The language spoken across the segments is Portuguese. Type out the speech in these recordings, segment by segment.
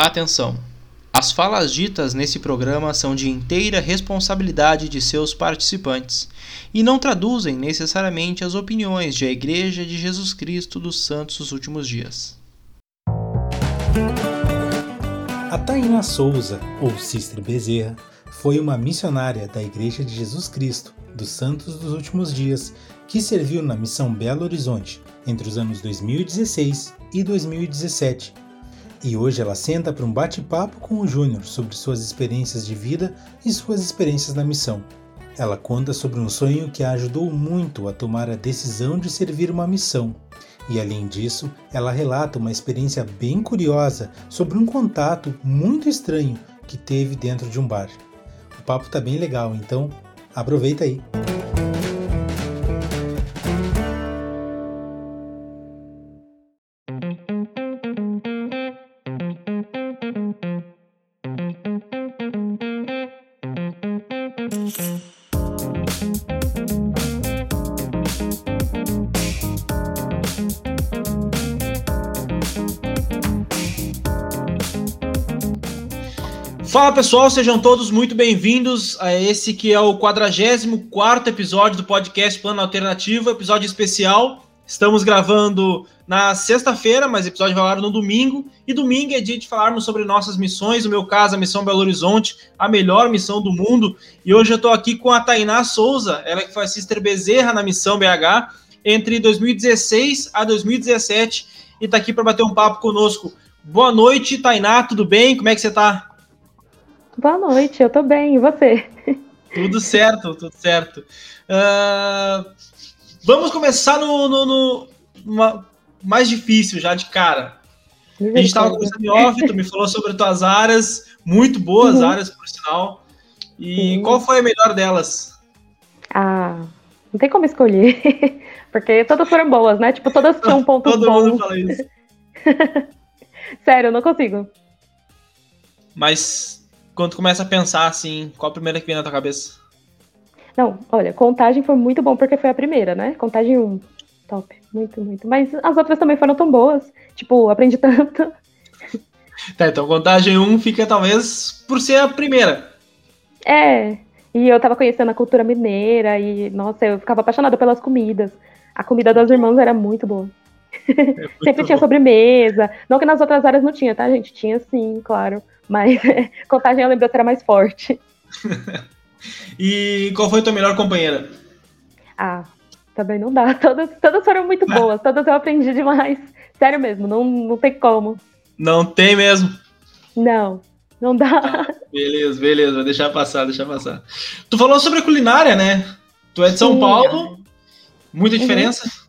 Atenção! As falas ditas nesse programa são de inteira responsabilidade de seus participantes e não traduzem necessariamente as opiniões de a Igreja de Jesus Cristo dos Santos dos Últimos Dias. A Taina Souza, ou Sister Bezerra, foi uma missionária da Igreja de Jesus Cristo dos Santos dos Últimos Dias que serviu na missão Belo Horizonte entre os anos 2016 e 2017 e hoje ela senta para um bate-papo com o Júnior sobre suas experiências de vida e suas experiências na missão. Ela conta sobre um sonho que a ajudou muito a tomar a decisão de servir uma missão. E além disso, ela relata uma experiência bem curiosa sobre um contato muito estranho que teve dentro de um bar. O papo tá bem legal, então aproveita aí. Fala pessoal, sejam todos muito bem-vindos a esse que é o 44 episódio do podcast Plano Alternativo, episódio especial. Estamos gravando na sexta-feira, mas o episódio vai ao no domingo. E domingo é dia de falarmos sobre nossas missões. No meu caso, a Missão Belo Horizonte, a melhor missão do mundo. E hoje eu estou aqui com a Tainá Souza, ela que foi Sister Bezerra na Missão BH entre 2016 a 2017 e está aqui para bater um papo conosco. Boa noite, Tainá, tudo bem? Como é que você está? Boa noite, eu tô bem, e você? Tudo certo, tudo certo. Uh, vamos começar no, no, no mais difícil já de cara. A gente estava conversando em off, tu me falou sobre tuas áreas, muito boas uhum. áreas, por sinal. E Sim. qual foi a melhor delas? Ah, não tem como escolher, porque todas foram boas, né? Tipo, todas tinham pontos Todo bons. Todo mundo fala isso. Sério, eu não consigo. Mas quando tu começa a pensar assim, qual a primeira que vem na tua cabeça? Não, olha, contagem foi muito bom porque foi a primeira, né? Contagem 1. Top, muito, muito. Mas as outras também foram tão boas. Tipo, aprendi tanto. Tá, então contagem 1 fica talvez por ser a primeira. É, e eu tava conhecendo a cultura mineira e, nossa, eu ficava apaixonada pelas comidas. A comida das irmãs era muito boa. É Sempre tinha sobremesa. Não que nas outras áreas não tinha, tá, gente? Tinha sim, claro. Mas contagem eu lembro que era mais forte. e qual foi a tua melhor companheira? Ah, também não dá. Todas, todas foram muito ah. boas, todas eu aprendi demais. Sério mesmo, não, não tem como. Não tem mesmo? Não, não dá. Ah, beleza, beleza, vou deixar passar, deixar passar. Tu falou sobre a culinária, né? Tu é de São Sim. Paulo, muita uhum. diferença? Uhum.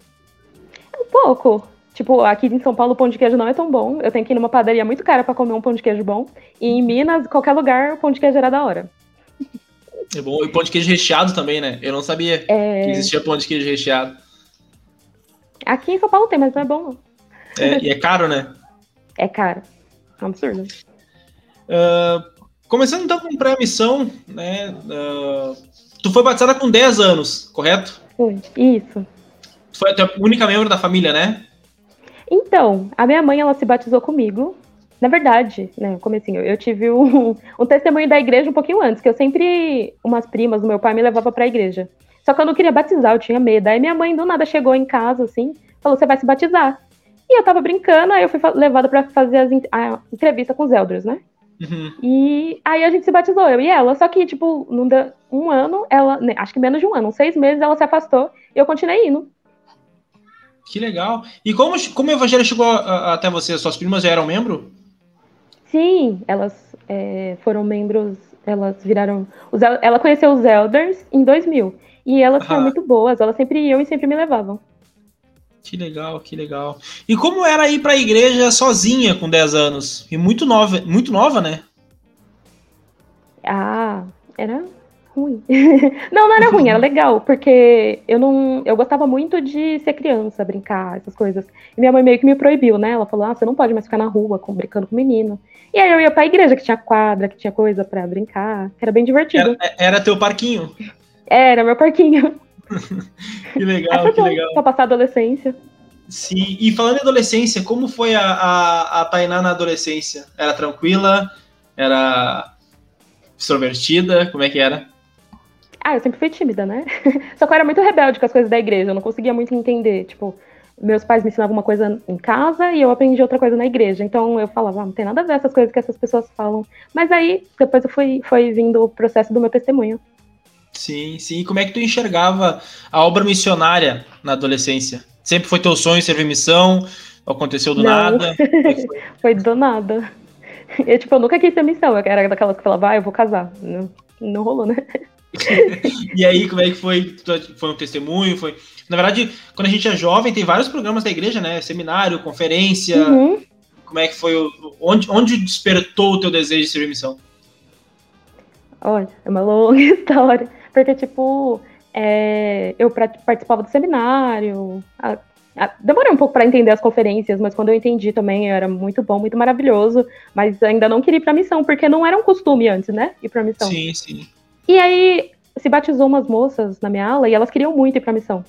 Pouco. Tipo, aqui em São Paulo o pão de queijo não é tão bom. Eu tenho que ir numa padaria muito cara para comer um pão de queijo bom. E em Minas, qualquer lugar, o pão de queijo era da hora. É bom. E pão de queijo recheado também, né? Eu não sabia é... que existia pão de queijo recheado. Aqui em São Paulo tem, mas não é bom. É, e é caro, né? É caro. É um absurdo. Uh, começando então com pré-missão, né? Uh, tu foi batizada com 10 anos, correto? Foi, isso. Foi a única membro da família, né? Então, a minha mãe, ela se batizou comigo. Na verdade, né, comecinho, eu tive um, um testemunho da igreja um pouquinho antes, que eu sempre, umas primas do meu pai me levava pra igreja. Só que eu não queria batizar, eu tinha medo. Aí minha mãe do nada chegou em casa, assim, falou, você vai se batizar. E eu tava brincando, aí eu fui levada para fazer as, a entrevista com os elders, né? Uhum. E aí a gente se batizou, eu e ela. Só que, tipo, não deu um ano, ela, né, acho que menos de um ano, uns seis meses, ela se afastou e eu continuei indo. Que legal. E como, como o Evangelho chegou a, a, até você? Suas primas já eram membro? Sim, elas é, foram membros, elas viraram. Os, ela conheceu os Elders em 2000. E elas ah. foram muito boas, elas sempre iam e sempre me levavam. Que legal, que legal. E como era ir para a igreja sozinha com 10 anos? E muito nova, muito nova, né? Ah, era ruim. não, não era ruim, era legal, porque eu não. Eu gostava muito de ser criança, brincar, essas coisas. E minha mãe meio que me proibiu, né? Ela falou: ah, você não pode mais ficar na rua com, brincando com menino. E aí eu ia pra igreja, que tinha quadra, que tinha coisa para brincar, que era bem divertido. Era, era teu parquinho? Era, meu parquinho. que legal, que bom, legal. Pra passar a adolescência. Sim, e falando em adolescência, como foi a, a, a Tainá na adolescência? Era tranquila? Era extrovertida? Como é que era? Ah, eu sempre fui tímida, né? Só que eu era muito rebelde com as coisas da igreja, eu não conseguia muito entender. Tipo, meus pais me ensinavam uma coisa em casa e eu aprendi outra coisa na igreja. Então eu falava, ah, não tem nada a ver essas coisas que essas pessoas falam. Mas aí, depois eu fui, foi vindo o processo do meu testemunho. Sim, sim. E como é que tu enxergava a obra missionária na adolescência? Sempre foi teu sonho servir missão? Aconteceu do não. nada? Foi? foi? do nada. Eu, tipo, eu nunca quis ter missão. Eu era daquelas que falava, ah, eu vou casar. Não, não rolou, né? e aí, como é que foi? Foi um testemunho? Foi. Na verdade, quando a gente é jovem, tem vários programas da igreja, né? Seminário, conferência. Uhum. Como é que foi? O... Onde, onde despertou o teu desejo de servir missão? Olha, é uma longa história. Porque, tipo, é, eu participava do seminário. A, a, demorei um pouco para entender as conferências, mas quando eu entendi também era muito bom, muito maravilhoso. Mas ainda não queria ir pra missão, porque não era um costume antes, né? Ir pra missão. Sim, sim. E aí se batizou umas moças na minha aula e elas queriam muito ir pra missão.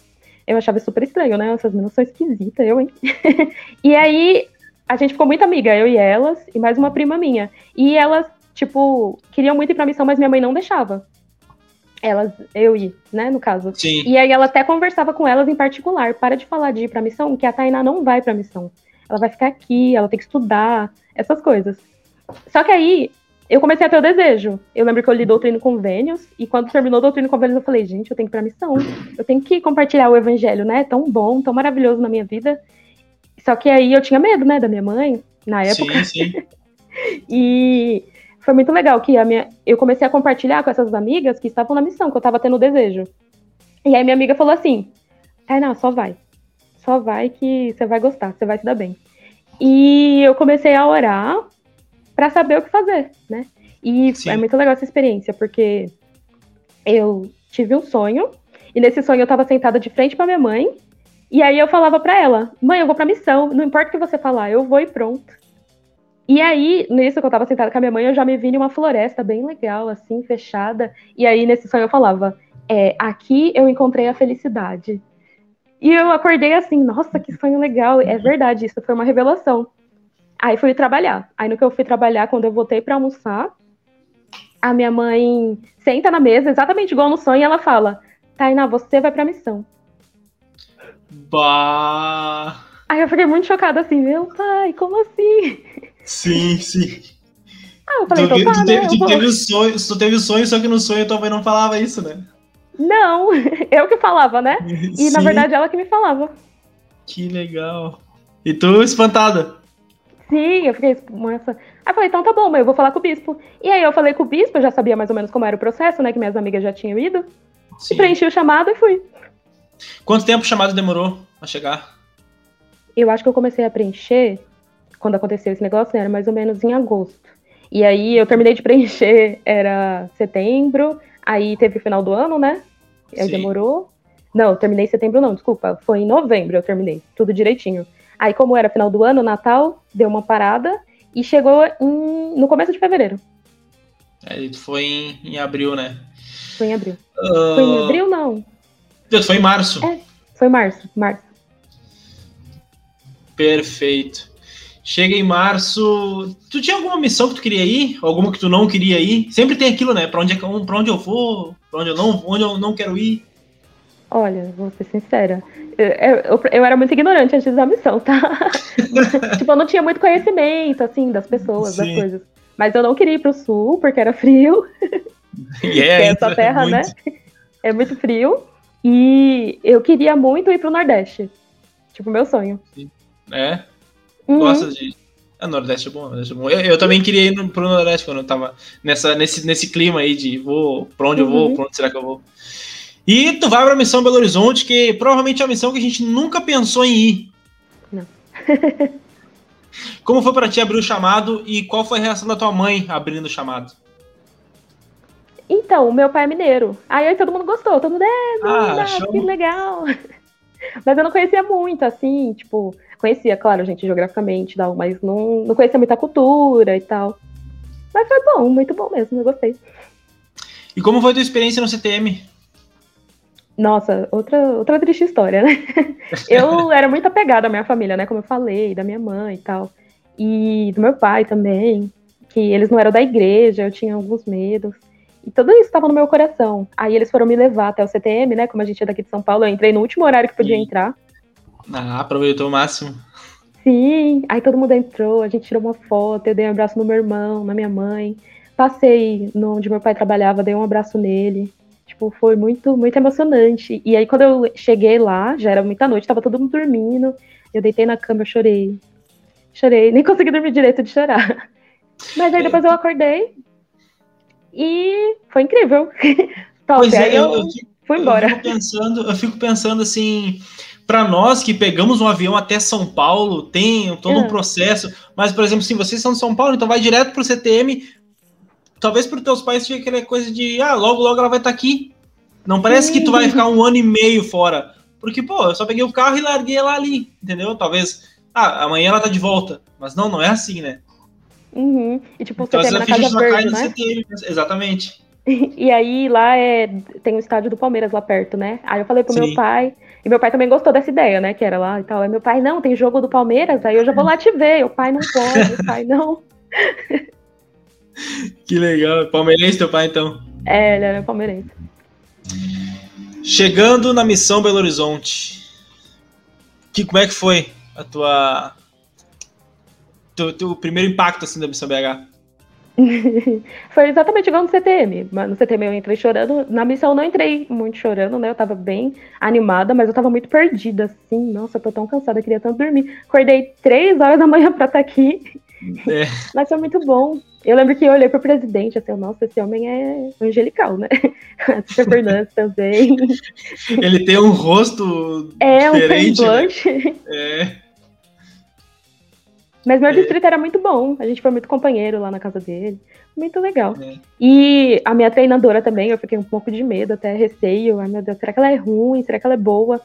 Eu achava super estranho, né? Essas meninas são esquisitas, eu, hein? e aí a gente ficou muito amiga, eu e elas, e mais uma prima minha. E elas, tipo, queriam muito ir pra missão, mas minha mãe não deixava. Elas, eu e, né, no caso. Sim. E aí ela até conversava com elas em particular, para de falar de ir pra missão, que a Tainá não vai pra missão. Ela vai ficar aqui, ela tem que estudar, essas coisas. Só que aí eu comecei a ter o desejo. Eu lembro que eu li Doutrina e Convênios, e quando terminou Doutrina e Convênios, eu falei, gente, eu tenho que ir pra missão. Eu tenho que compartilhar o evangelho, né? Tão bom, tão maravilhoso na minha vida. Só que aí eu tinha medo, né, da minha mãe, na época. Sim, sim. e foi muito legal que a minha, eu comecei a compartilhar com essas amigas que estavam na missão, que eu tava tendo desejo. E aí minha amiga falou assim: não, só vai. Só vai que você vai gostar, você vai se dar bem. E eu comecei a orar para saber o que fazer, né? E Sim. é muito legal essa experiência, porque eu tive um sonho, e nesse sonho eu estava sentada de frente para minha mãe, e aí eu falava para ela: "Mãe, eu vou para missão, não importa o que você falar, eu vou e pronto". E aí, nisso que eu estava sentada com a minha mãe, eu já me vi em uma floresta bem legal, assim, fechada. E aí, nesse sonho, eu falava: é, aqui eu encontrei a felicidade. E eu acordei assim, nossa, que sonho legal. É verdade, isso foi uma revelação. Aí fui trabalhar. Aí no que eu fui trabalhar, quando eu voltei para almoçar, a minha mãe senta na mesa, exatamente igual no sonho, e ela fala: Tainá, você vai pra missão. Bah! Aí eu fiquei muito chocada assim, meu pai, como assim? Sim, sim. Ah, eu falei, tu, então, tá, tu, né, teve, tu teve o sonho, tu teve o sonho, só que no sonho tua mãe não falava isso, né? Não, eu que falava, né? E sim. na verdade ela que me falava. Que legal. E tu espantada? Sim, eu fiquei essa. Aí falei, então tá bom, mas eu vou falar com o bispo. E aí eu falei com o bispo, eu já sabia mais ou menos como era o processo, né? Que minhas amigas já tinham ido. Sim. E preenchi o chamado e fui. Quanto tempo o chamado demorou a chegar? Eu acho que eu comecei a preencher, quando aconteceu esse negócio, era mais ou menos em agosto. E aí eu terminei de preencher, era setembro, aí teve o final do ano, né? Aí Sim. demorou. Não, terminei em setembro, não, desculpa. Foi em novembro eu terminei, tudo direitinho. Aí, como era final do ano, Natal, deu uma parada e chegou em, no começo de fevereiro. Aí foi em, em abril, né? Foi em abril. Uh... Foi em abril, não. Foi em março. É, foi março, março. Perfeito. Chega em março. Tu tinha alguma missão que tu queria ir? Alguma que tu não queria ir? Sempre tem aquilo, né? Pra onde, é, pra onde eu vou, pra onde eu não, onde eu não quero ir. Olha, vou ser sincera. Eu, eu, eu, era muito ignorante antes da missão, tá? tipo, eu não tinha muito conhecimento, assim, das pessoas, Sim. das coisas. Mas eu não queria ir pro sul, porque era frio. É essa terra, é né? É muito frio. E eu queria muito ir pro Nordeste. Tipo, meu sonho. É? Uhum. Gosta de. A Nordeste é bom, Nordeste é bom. Eu, eu, também queria ir pro Nordeste quando eu tava nessa, nesse, nesse clima aí de vou, pra onde uhum. eu vou, uhum. pra onde será que eu vou. E tu vai pra missão Belo Horizonte, que provavelmente é a missão que a gente nunca pensou em ir. Não. Como foi para ti abrir o chamado e qual foi a reação da tua mãe abrindo o chamado? Então, o meu pai é mineiro. Aí todo mundo gostou, todo mundo, é, ah, que legal. Mas eu não conhecia muito, assim, tipo, conhecia, claro, gente, geograficamente, tal, mas não, não conhecia muita cultura e tal. Mas foi bom, muito bom mesmo, eu gostei. E como foi a tua experiência no CTM? Nossa, outra, outra triste história, né? Eu era muito apegada à minha família, né? Como eu falei, da minha mãe e tal. E do meu pai também, que eles não eram da igreja, eu tinha alguns medos. E tudo isso estava no meu coração. Aí eles foram me levar até o CTM, né? Como a gente é daqui de São Paulo, eu entrei no último horário que podia Sim. entrar. Ah, aproveitou o máximo. Sim, aí todo mundo entrou, a gente tirou uma foto, eu dei um abraço no meu irmão, na minha mãe. Passei no onde meu pai trabalhava, dei um abraço nele. Tipo, foi muito, muito emocionante. E aí, quando eu cheguei lá, já era muita noite, tava todo mundo dormindo. Eu deitei na cama, eu chorei. Chorei, nem consegui dormir direito de chorar. Mas aí depois eu acordei e foi incrível. Top, pois é, eu, eu, fui embora. Eu fico pensando, eu fico pensando assim, para nós que pegamos um avião até São Paulo, tem todo um ah. processo, mas, por exemplo, se vocês são de São Paulo, então vai direto pro CTM, talvez para teus pais tinha aquela coisa de, ah, logo, logo ela vai estar tá aqui. Não parece que tu vai ficar um ano e meio fora. Porque, pô, eu só peguei o carro e larguei ela ali, entendeu? Talvez, ah, amanhã ela tá de volta. Mas não, não é assim, né? Uhum. E tipo, então, CTM na Casa Verde, né? CTM, exatamente. E aí lá é, tem o estádio do Palmeiras lá perto, né? Aí eu falei pro Sim. meu pai, e meu pai também gostou dessa ideia, né? Que era lá e tal. Aí meu pai, não, tem jogo do Palmeiras, aí eu já vou lá te ver. O pai não pode, o pai não. que legal. Palmeirense teu pai, então? É, ele era palmeirense. Chegando na missão Belo Horizonte, que, como é que foi a tua teu, teu primeiro impacto assim da missão BH? Foi exatamente igual no CTM. No CTM eu entrei chorando. Na missão eu não entrei muito chorando, né? Eu tava bem animada, mas eu tava muito perdida, assim. Nossa, eu tô tão cansada, eu queria tanto dormir. Acordei três horas da manhã pra estar tá aqui. É. Mas foi muito bom. Eu lembro que eu olhei pro presidente, assim, nossa, esse homem é angelical, né? Super Fernandes também. Ele tem um rosto é, diferente. Um né? É. Mas meu é. distrito era muito bom. A gente foi muito companheiro lá na casa dele. Muito legal. É. E a minha treinadora também, eu fiquei um pouco de medo, até receio. Ai, meu Deus, será que ela é ruim? Será que ela é boa?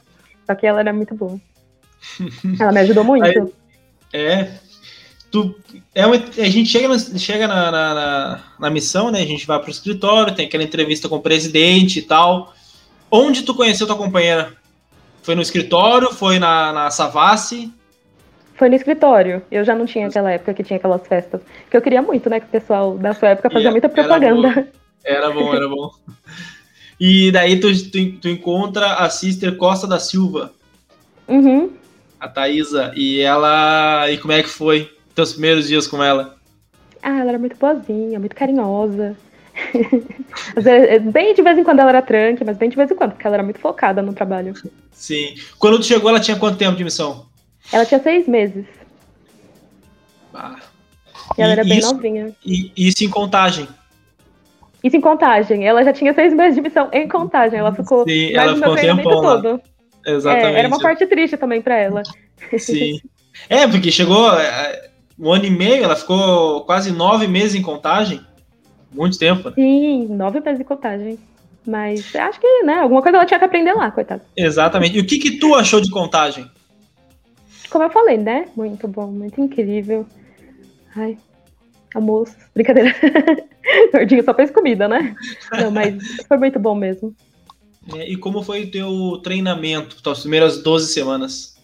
Só que ela era muito boa. ela me ajudou muito. Aí, é. Tu, é uma, a gente chega, na, chega na, na, na, missão, né? A gente vai pro escritório, tem aquela entrevista com o presidente e tal. Onde tu conheceu tua companheira? Foi no escritório? Foi na, na Savassi? Foi no escritório. Eu já não tinha aquela época que tinha aquelas festas. Que eu queria muito, né? Que o pessoal da sua época fazia muita propaganda. Era bom, era bom. E daí tu, tu, tu, encontra a sister Costa da Silva. Uhum. A Thaisa. E ela. E como é que foi teus primeiros dias com ela? Ah, ela era muito boazinha, muito carinhosa. bem de vez em quando ela era tranque, mas bem de vez em quando, porque ela era muito focada no trabalho. Sim. Quando tu chegou, ela tinha quanto tempo de missão? Ela tinha seis meses. Ah. E ela e era bem isso, novinha. E isso em contagem. Isso em contagem. Ela já tinha seis meses de missão em contagem. Ela ficou Sim, mais ela ficou um tempão todo. Exatamente. É, era uma parte triste também para ela. Sim. É, porque chegou é, um ano e meio, ela ficou quase nove meses em contagem. Muito tempo. Né? Sim, nove meses em contagem. Mas acho que, né, alguma coisa ela tinha que aprender lá, coitada. Exatamente. E o que que tu achou de contagem? como eu falei, né? Muito bom, muito incrível. Ai, almoço, brincadeira. Gordinho só fez comida, né? Não, mas foi muito bom mesmo. É, e como foi o teu treinamento, as primeiras 12 semanas?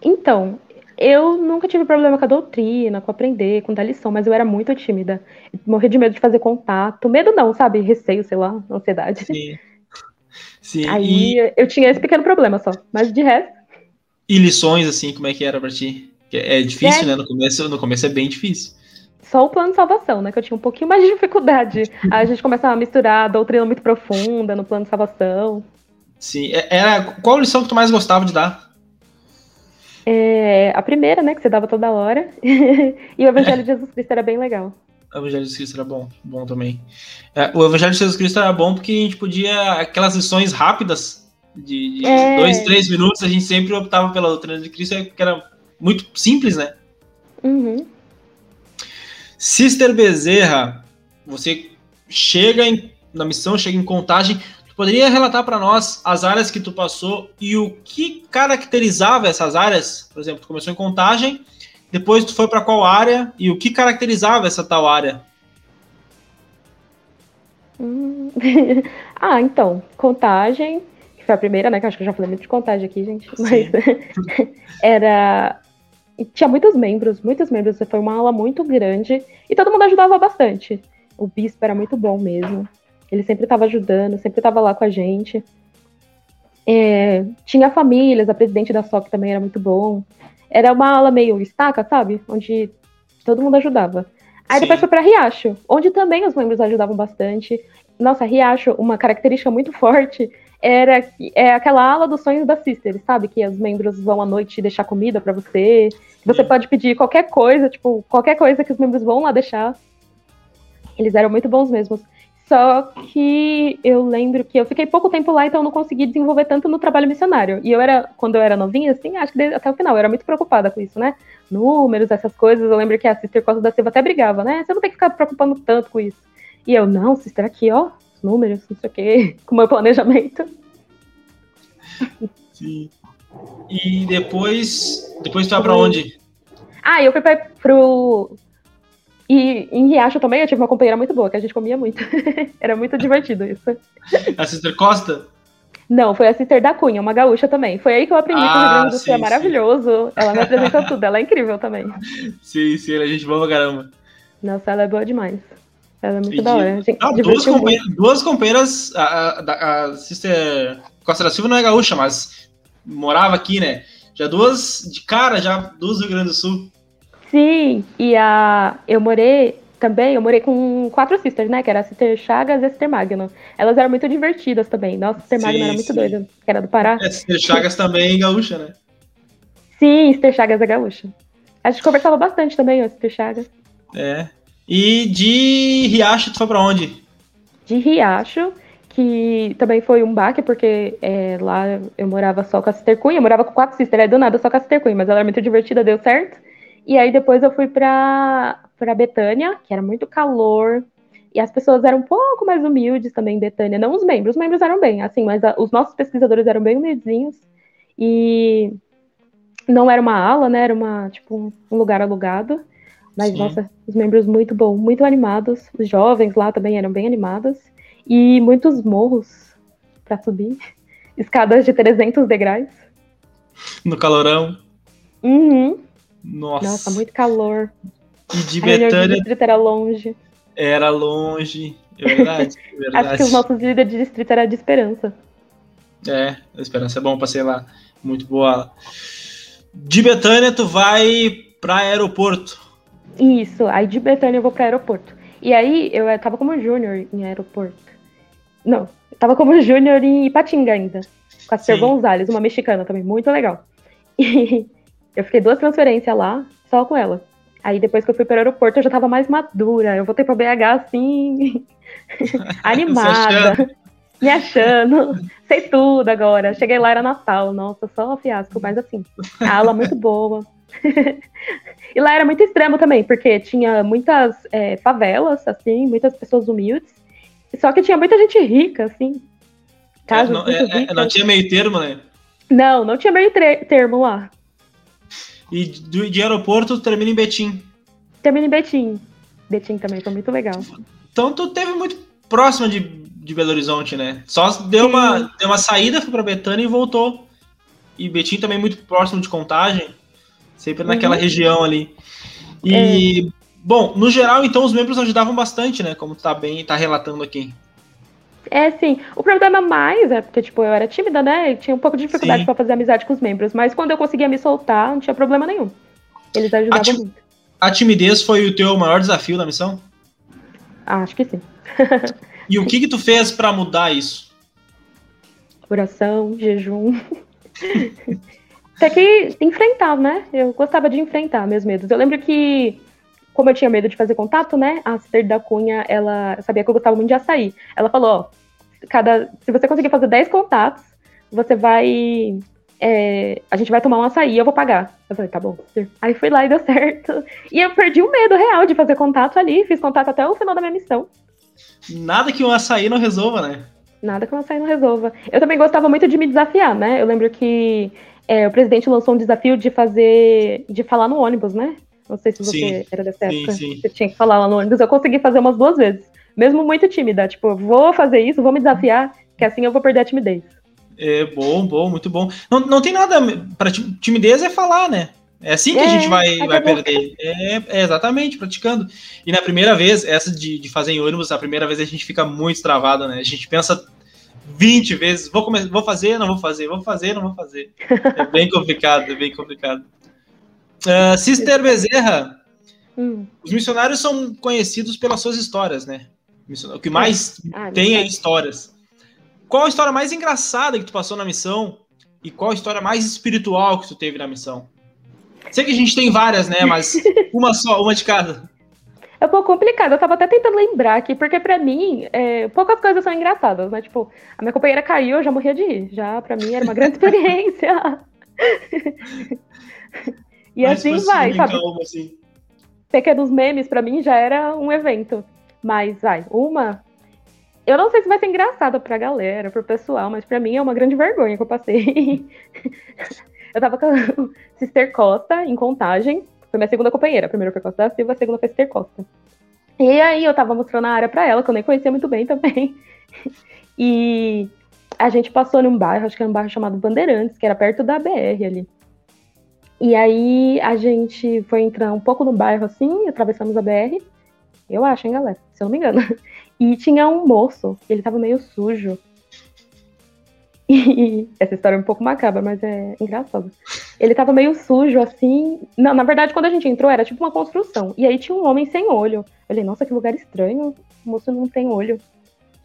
Então, eu nunca tive problema com a doutrina, com aprender, com dar lição, mas eu era muito tímida. Morria de medo de fazer contato. Medo não, sabe? Receio, sei lá, ansiedade. Sim. Sim. Aí e... eu tinha esse pequeno problema só. Mas de resto, e lições, assim, como é que era pra ti? É difícil, é. né? No começo, no começo é bem difícil. Só o plano de salvação, né? Que eu tinha um pouquinho mais de dificuldade. Aí a gente começava a misturar a doutrina muito profunda no plano de salvação. Sim. É, era, qual lição que tu mais gostava de dar? É, a primeira, né? Que você dava toda hora. e o Evangelho de Jesus Cristo era bem legal. O Evangelho de Jesus Cristo era bom, bom também. É, o Evangelho de Jesus Cristo era bom porque a gente podia. Aquelas lições rápidas de, de é. dois, três minutos, a gente sempre optava pela doutrina de Cristo, que era muito simples, né? Uhum. Sister Bezerra, você chega em, na missão, chega em contagem, tu poderia relatar para nós as áreas que tu passou e o que caracterizava essas áreas? Por exemplo, tu começou em contagem, depois tu foi para qual área e o que caracterizava essa tal área? Hum. Ah, então, contagem, que foi a primeira, né? Que acho que eu já falei muito de contagem aqui, gente. Mas era. Tinha muitos membros, muitos membros. Foi uma aula muito grande e todo mundo ajudava bastante. O bispo era muito bom mesmo. Ele sempre estava ajudando, sempre estava lá com a gente. É, tinha famílias, a presidente da SOC também era muito bom. Era uma aula meio estaca, sabe? Onde todo mundo ajudava. Aí Sim. depois foi para Riacho, onde também os membros ajudavam bastante. Nossa, Riacho, uma característica muito forte era é aquela ala dos sonhos da Sister, sabe? Que os membros vão à noite deixar comida para você. Você pode pedir qualquer coisa, tipo, qualquer coisa que os membros vão lá deixar. Eles eram muito bons mesmo. Só que eu lembro que eu fiquei pouco tempo lá, então eu não consegui desenvolver tanto no trabalho missionário. E eu era, quando eu era novinha, assim, acho que até o final, eu era muito preocupada com isso, né? Números, essas coisas. Eu lembro que a Sister Costa da Silva até brigava, né? Você não tem que ficar preocupando tanto com isso. E eu, não, Sister, aqui, ó, os números, não sei o quê, com o meu planejamento. Sim. E depois, depois tu vai pra onde? Ah, eu fui pra, pro e em Riacho também eu tive uma companheira muito boa, que a gente comia muito. Era muito divertido isso. A Sister Costa? Não, foi a Sister da Cunha, uma gaúcha também. Foi aí que eu aprendi ah, que o Rio Grande do Sul é maravilhoso. Sim. Ela me apresenta tudo, ela é incrível também. Sim, sim, a gente boa pra caramba. Nossa, ela é boa demais. Ela é muito e da hora. Gente, não, duas, companheiras, duas companheiras, a, a, a Sister Costa da Silva não é gaúcha, mas morava aqui, né? Já duas de cara, já duas do Rio Grande do Sul. Sim, e a eu morei também, eu morei com quatro sisters, né? Que era a Sister Chagas e a Sister Magno. Elas eram muito divertidas também. Nossa, a Sister sim, Magno era muito sim. doida, que era do Pará. É, Sister Chagas também é gaúcha, né? Sim, Sister Chagas é gaúcha. A gente conversava bastante também, ó, Sister Chagas. É. E de Riacho, tu foi pra onde? De Riacho, que também foi um baque, porque é, lá eu morava só com a Sister Cunha, eu morava com quatro sisters, é do nada só com a Sister Cunha, mas ela era muito divertida, deu certo. E aí depois eu fui para para Betânia, que era muito calor, e as pessoas eram um pouco mais humildes também em Betânia, não os membros, os membros eram bem, assim, mas a, os nossos pesquisadores eram bem humildezinhos, e não era uma ala, né, era uma, tipo, um lugar alugado, mas, Sim. nossa, os membros muito bom, muito animados, os jovens lá também eram bem animados, e muitos morros para subir, escadas de 300 degraus. No calorão. Uhum. Nossa. Nossa, muito calor. E de Betânia. distrito era longe. Era longe. É verdade, é verdade. Acho que os nossos líderes de distrito era de esperança. É, a esperança é bom, passei lá. Muito boa. De Betânia, tu vai para aeroporto. Isso, aí de Betânia eu vou para aeroporto. E aí eu tava como júnior em aeroporto. Não, eu tava como júnior em Ipatinga ainda. Com a Ser Gonzalez, uma mexicana também, muito legal. E eu fiquei duas transferências lá, só com ela. Aí depois que eu fui para o aeroporto, eu já tava mais madura. Eu voltei para BH assim, animada, me achando. Sei tudo agora. Cheguei lá, era Natal. Nossa, só fiasco, mas assim, a aula muito boa. e lá era muito extremo também, porque tinha muitas é, favelas, assim, muitas pessoas humildes. Só que tinha muita gente rica, assim. Casas é, não, é, é, não tinha meio termo, né? Não, não tinha meio termo lá. E de, de aeroporto termina em Betim. Termina em Betim. Betim também foi muito legal. Então tu teve muito próximo de, de Belo Horizonte, né? Só deu uma, deu uma saída, foi pra Betânia e voltou. E Betim também muito próximo de Contagem. Sempre naquela uhum. região ali. E, é. bom, no geral, então, os membros ajudavam bastante, né? Como tá bem, tá relatando aqui. É, sim. O problema mais é porque, tipo, eu era tímida, né? E tinha um pouco de dificuldade para fazer amizade com os membros. Mas quando eu conseguia me soltar, não tinha problema nenhum. Eles ajudavam a muito. A timidez foi o teu maior desafio na missão? Ah, acho que sim. e o que que tu fez para mudar isso? Oração, jejum. Até que enfrentar, né? Eu gostava de enfrentar meus medos. Eu lembro que como eu tinha medo de fazer contato, né? A Cister da Cunha, ela sabia que eu gostava muito de açaí. Ela falou, ó, cada, se você conseguir fazer 10 contatos, você vai. É, a gente vai tomar um açaí, eu vou pagar. Eu falei, tá bom. Aí fui lá e deu certo. E eu perdi o medo real de fazer contato ali, fiz contato até o final da minha missão. Nada que um açaí não resolva, né? Nada que um açaí não resolva. Eu também gostava muito de me desafiar, né? Eu lembro que é, o presidente lançou um desafio de fazer. de falar no ônibus, né? Não sei se você sim, era dessa época. Sim, sim. Você tinha que falar lá no ônibus. Eu consegui fazer umas duas vezes. Mesmo muito tímida, tipo, vou fazer isso, vou me desafiar, que assim eu vou perder a timidez. É bom, bom, muito bom. Não, não tem nada para timidez é falar, né? É assim que é, a gente vai, vai perder. É, é, exatamente, praticando. E na primeira vez, essa de, de fazer em ônibus, a primeira vez a gente fica muito travado, né? A gente pensa 20 vezes, vou, começar, vou fazer, não vou fazer, vou fazer, não vou fazer. É bem complicado, é bem complicado. Uh, Sister Bezerra, hum. os missionários são conhecidos pelas suas histórias, né? O que mais ah, tem é histórias. Qual a história mais engraçada que tu passou na missão? E qual a história mais espiritual que tu teve na missão? Sei que a gente tem várias, né? Mas uma só, uma de cada. É um pouco complicado. Eu tava até tentando lembrar aqui, porque pra mim, é, poucas coisas são engraçadas, né? Tipo, a minha companheira caiu, eu já morria de rir. Já, pra mim, era uma grande experiência. e Mas, assim vai, sabe? Calma, assim. Pequenos memes, pra mim, já era um evento. Mas, vai, uma... Eu não sei se vai ser engraçada pra galera, pro pessoal, mas pra mim é uma grande vergonha que eu passei. eu tava com a Sister Costa, em Contagem, foi minha segunda companheira. A primeira foi Costa da Silva, a segunda foi Esther Costa. E aí eu tava mostrando a área pra ela, que eu nem conhecia muito bem também. E a gente passou num bairro, acho que era um bairro chamado Bandeirantes, que era perto da BR ali. E aí a gente foi entrar um pouco no bairro assim, atravessamos a BR. Eu acho, hein, galera? Se eu não me engano. E tinha um moço, ele tava meio sujo. E essa história é um pouco macabra, mas é engraçado. Ele tava meio sujo, assim. Não, na verdade, quando a gente entrou, era tipo uma construção. E aí tinha um homem sem olho. Eu falei, nossa, que lugar estranho. O moço não tem olho.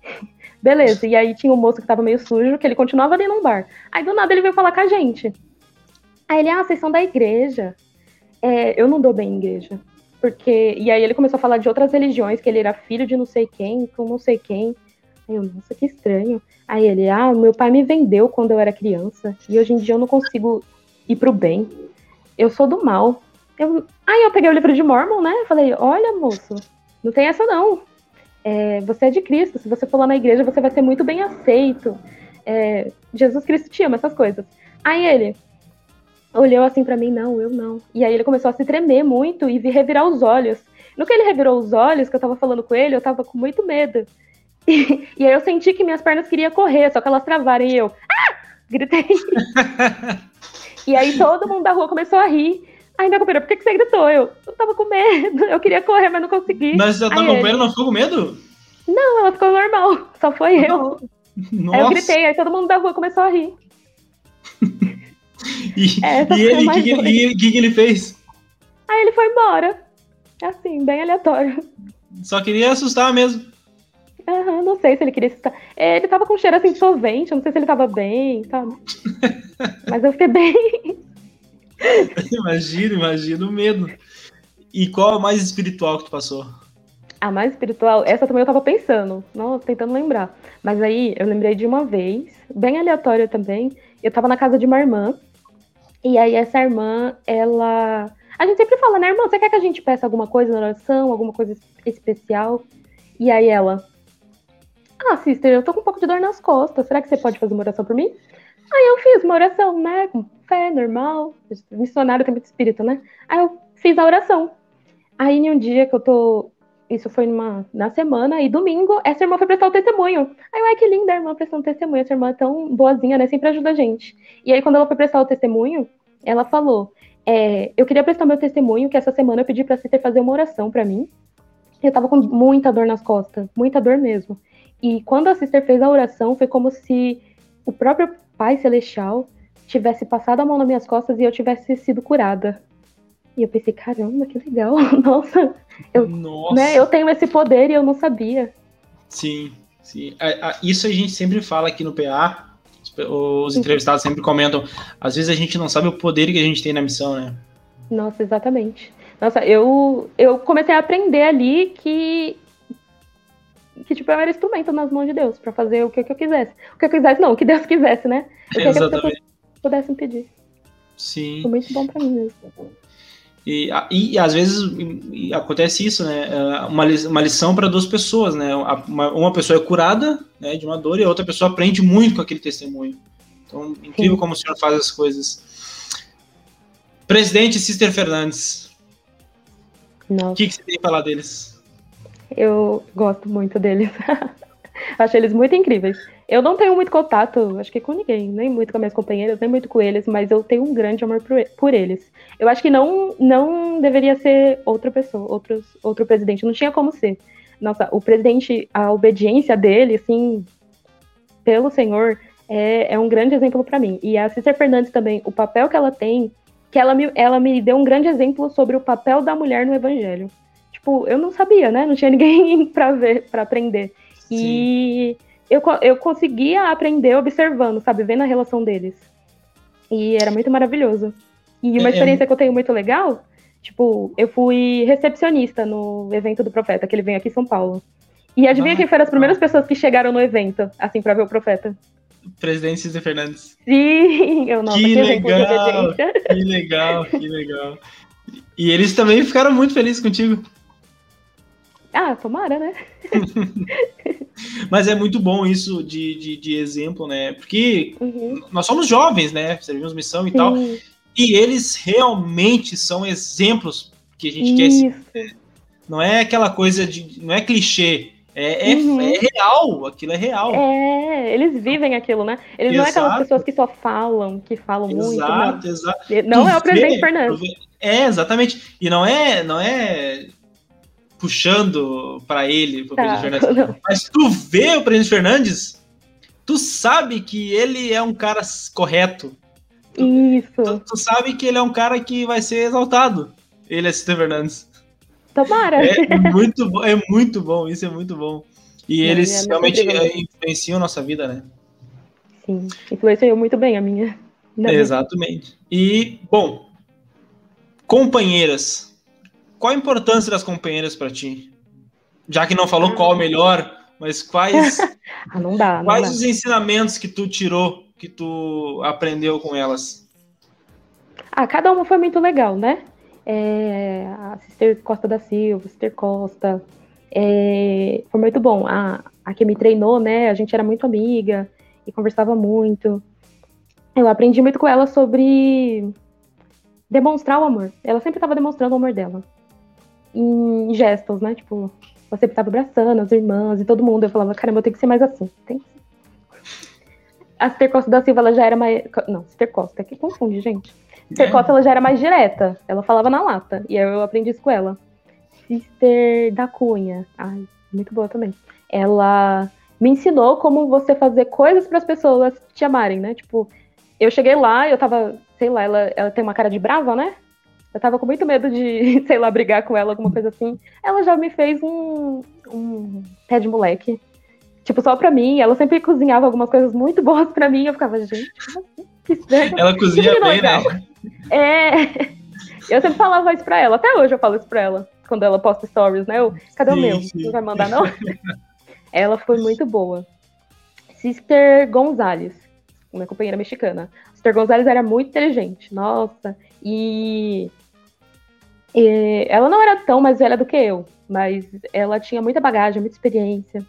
Beleza, e aí tinha um moço que tava meio sujo, que ele continuava ali num bar. Aí do nada ele veio falar com a gente. Aí ele, ah, vocês são da igreja. É, eu não dou bem em igreja. Porque. E aí ele começou a falar de outras religiões, que ele era filho de não sei quem, com não sei quem. Aí eu, nossa, que estranho. Aí ele, ah, meu pai me vendeu quando eu era criança. E hoje em dia eu não consigo ir pro bem. Eu sou do mal. Eu... Aí eu peguei o livro de Mormon, né? Falei, olha, moço, não tem essa não. É, você é de Cristo. Se você for lá na igreja, você vai ser muito bem aceito. É, Jesus Cristo te ama, essas coisas. Aí ele olhou assim para mim, não, eu não. E aí ele começou a se tremer muito e revirar os olhos. No que ele revirou os olhos, que eu tava falando com ele, eu tava com muito medo. E, e aí eu senti que minhas pernas queriam correr, só que elas travaram e eu, ah! Gritei. e aí todo mundo da rua começou a rir. Aí minha companheira, por que, que você gritou? Eu, eu tava com medo, eu queria correr, mas não consegui. Mas a tua companheira não ficou com medo? Não, ela ficou normal, só foi eu. Nossa. Aí eu gritei, aí todo mundo da rua começou a rir. e, e ele, o que, que, que, que ele fez? Aí ele foi embora. Assim, bem aleatório. Só queria assustar mesmo. Uhum, não sei se ele queria. É, ele tava com cheiro assim solvente, não sei se ele tava bem, sabe? Mas eu fiquei bem. imagino, imagino o medo. E qual a mais espiritual que tu passou? A mais espiritual, essa também eu tava pensando, não, tentando lembrar. Mas aí eu lembrei de uma vez, bem aleatória também. Eu tava na casa de uma irmã, e aí essa irmã, ela. A gente sempre fala, né, irmã, você quer que a gente peça alguma coisa na oração, alguma coisa especial? E aí ela, ah, sister, eu tô com um pouco de dor nas costas. Será que você pode fazer uma oração por mim? Aí eu fiz uma oração, né? Com fé, normal. Missionário tem muito espírito, né? Aí eu fiz a oração. Aí em um dia que eu tô. Isso foi numa, na semana, e domingo, essa irmã foi prestar o testemunho. Aí eu, ai, que linda a irmã prestando testemunho. Essa irmã é tão boazinha, né? Sempre ajuda a gente. E aí, quando ela foi prestar o testemunho, ela falou: é, Eu queria prestar meu testemunho, que essa semana eu pedi pra Citer fazer uma oração para mim. Eu tava com muita dor nas costas, muita dor mesmo. E quando a Sister fez a oração, foi como se o próprio Pai Celestial tivesse passado a mão nas minhas costas e eu tivesse sido curada. E eu pensei, caramba, que legal. Nossa, eu, Nossa. Né, eu tenho esse poder e eu não sabia. Sim, sim. Isso a gente sempre fala aqui no PA. Os entrevistados sempre comentam. Às vezes a gente não sabe o poder que a gente tem na missão, né? Nossa, exatamente. Nossa, eu, eu comecei a aprender ali que que tipo, eu era instrumento nas mãos de Deus para fazer o que, que, eu quisesse. O que eu quisesse, não, o que Deus quisesse, né? O que, que as pudessem pedir. Sim. Foi muito bom para mim mesmo. E, e, e, às vezes e acontece isso, né? É, uma, uma lição para duas pessoas, né? Uma, uma, pessoa é curada né, de uma dor e a outra pessoa aprende muito com aquele testemunho. Então, incrível Sim. como o senhor faz as coisas. Presidente Sister Fernandes. O que, que você tem que falar deles? Eu gosto muito deles. Acho eles muito incríveis. Eu não tenho muito contato, acho que com ninguém, nem muito com minhas companheiras, nem muito com eles, mas eu tenho um grande amor por eles. Eu acho que não, não deveria ser outra pessoa, outros, outro presidente, não tinha como ser. Nossa, o presidente, a obediência dele, assim, pelo Senhor, é, é um grande exemplo para mim. E a Cícera Fernandes também, o papel que ela tem, que ela me, ela me deu um grande exemplo sobre o papel da mulher no evangelho. Tipo, eu não sabia, né? Não tinha ninguém para ver, para aprender. Sim. E eu, eu conseguia aprender observando, sabe? Vendo a relação deles. E era muito maravilhoso. E uma é, é experiência é... que eu tenho muito legal, tipo, eu fui recepcionista no evento do Profeta, que ele vem aqui em São Paulo. E adivinha ah, quem foram as primeiras pessoas que chegaram no evento, assim, pra ver o Profeta? Presidente Cícero Fernandes. Sim, eu não. Que legal, que legal, que legal. E eles também ficaram muito felizes contigo. Ah, tomara, né? Mas é muito bom isso de, de, de exemplo, né? Porque uhum. nós somos jovens, né? Servimos missão e Sim. tal. E eles realmente são exemplos que a gente isso. quer. Não é aquela coisa de. Não é clichê. É, é, uhum. é, real, aquilo é real. É, eles vivem aquilo, né? Eles exato. não é aquelas pessoas que só falam, que falam exato, muito. Exato, exato. Não tu é o presidente Fernandes. É, exatamente. E não é, não é puxando para ele, pro tá, presidente Fernandes. Não. Mas tu vê o presidente Fernandes, tu sabe que ele é um cara correto. Isso. Tu, tu sabe que ele é um cara que vai ser exaltado. Ele é Steve Fernandes. Tomara. É muito, é muito bom, isso é muito bom. E eles realmente influenciam a nossa vida, né? Sim, influenciou muito bem a minha. Exatamente. E, bom, companheiras. Qual a importância das companheiras para ti? Já que não falou qual o melhor, mas quais, ah, não dá, não quais dá. os ensinamentos que tu tirou, que tu aprendeu com elas? Ah, cada uma foi muito legal, né? É, a Sister Costa da Silva, Sister Costa, é, foi muito bom. A, a que me treinou, né? A gente era muito amiga e conversava muito. Eu aprendi muito com ela sobre demonstrar o amor. Ela sempre estava demonstrando o amor dela em gestos, né? Tipo, você estava abraçando as irmãs e todo mundo. Eu falava, caramba, eu tenho que ser mais assim. Tem que ser. A Sister Costa da Silva, ela já era mais. Não, Sister Costa, que confunde, gente. Sister é. Costa, ela já era mais direta. Ela falava na lata. E aí eu aprendi isso com ela. Sister da Cunha. Ai, muito boa também. Ela me ensinou como você fazer coisas para as pessoas te amarem, né? Tipo, eu cheguei lá, eu tava, sei lá, ela, ela tem uma cara de brava, né? Eu tava com muito medo de, sei lá, brigar com ela, alguma coisa assim. Ela já me fez um, um pé de moleque. Tipo, só pra mim. Ela sempre cozinhava algumas coisas muito boas pra mim. Eu ficava, gente, que estranho. Ela cozinha bem, né? É. Eu sempre falava isso pra ela. Até hoje eu falo isso pra ela. Quando ela posta stories, né? Eu, cadê sim, o meu? Sim. Não vai mandar, não? ela foi muito boa. Sister Gonzalez, minha companheira mexicana. Sister Gonzalez era muito inteligente. Nossa. E e ela não era tão mais velha do que eu, mas ela tinha muita bagagem, muita experiência.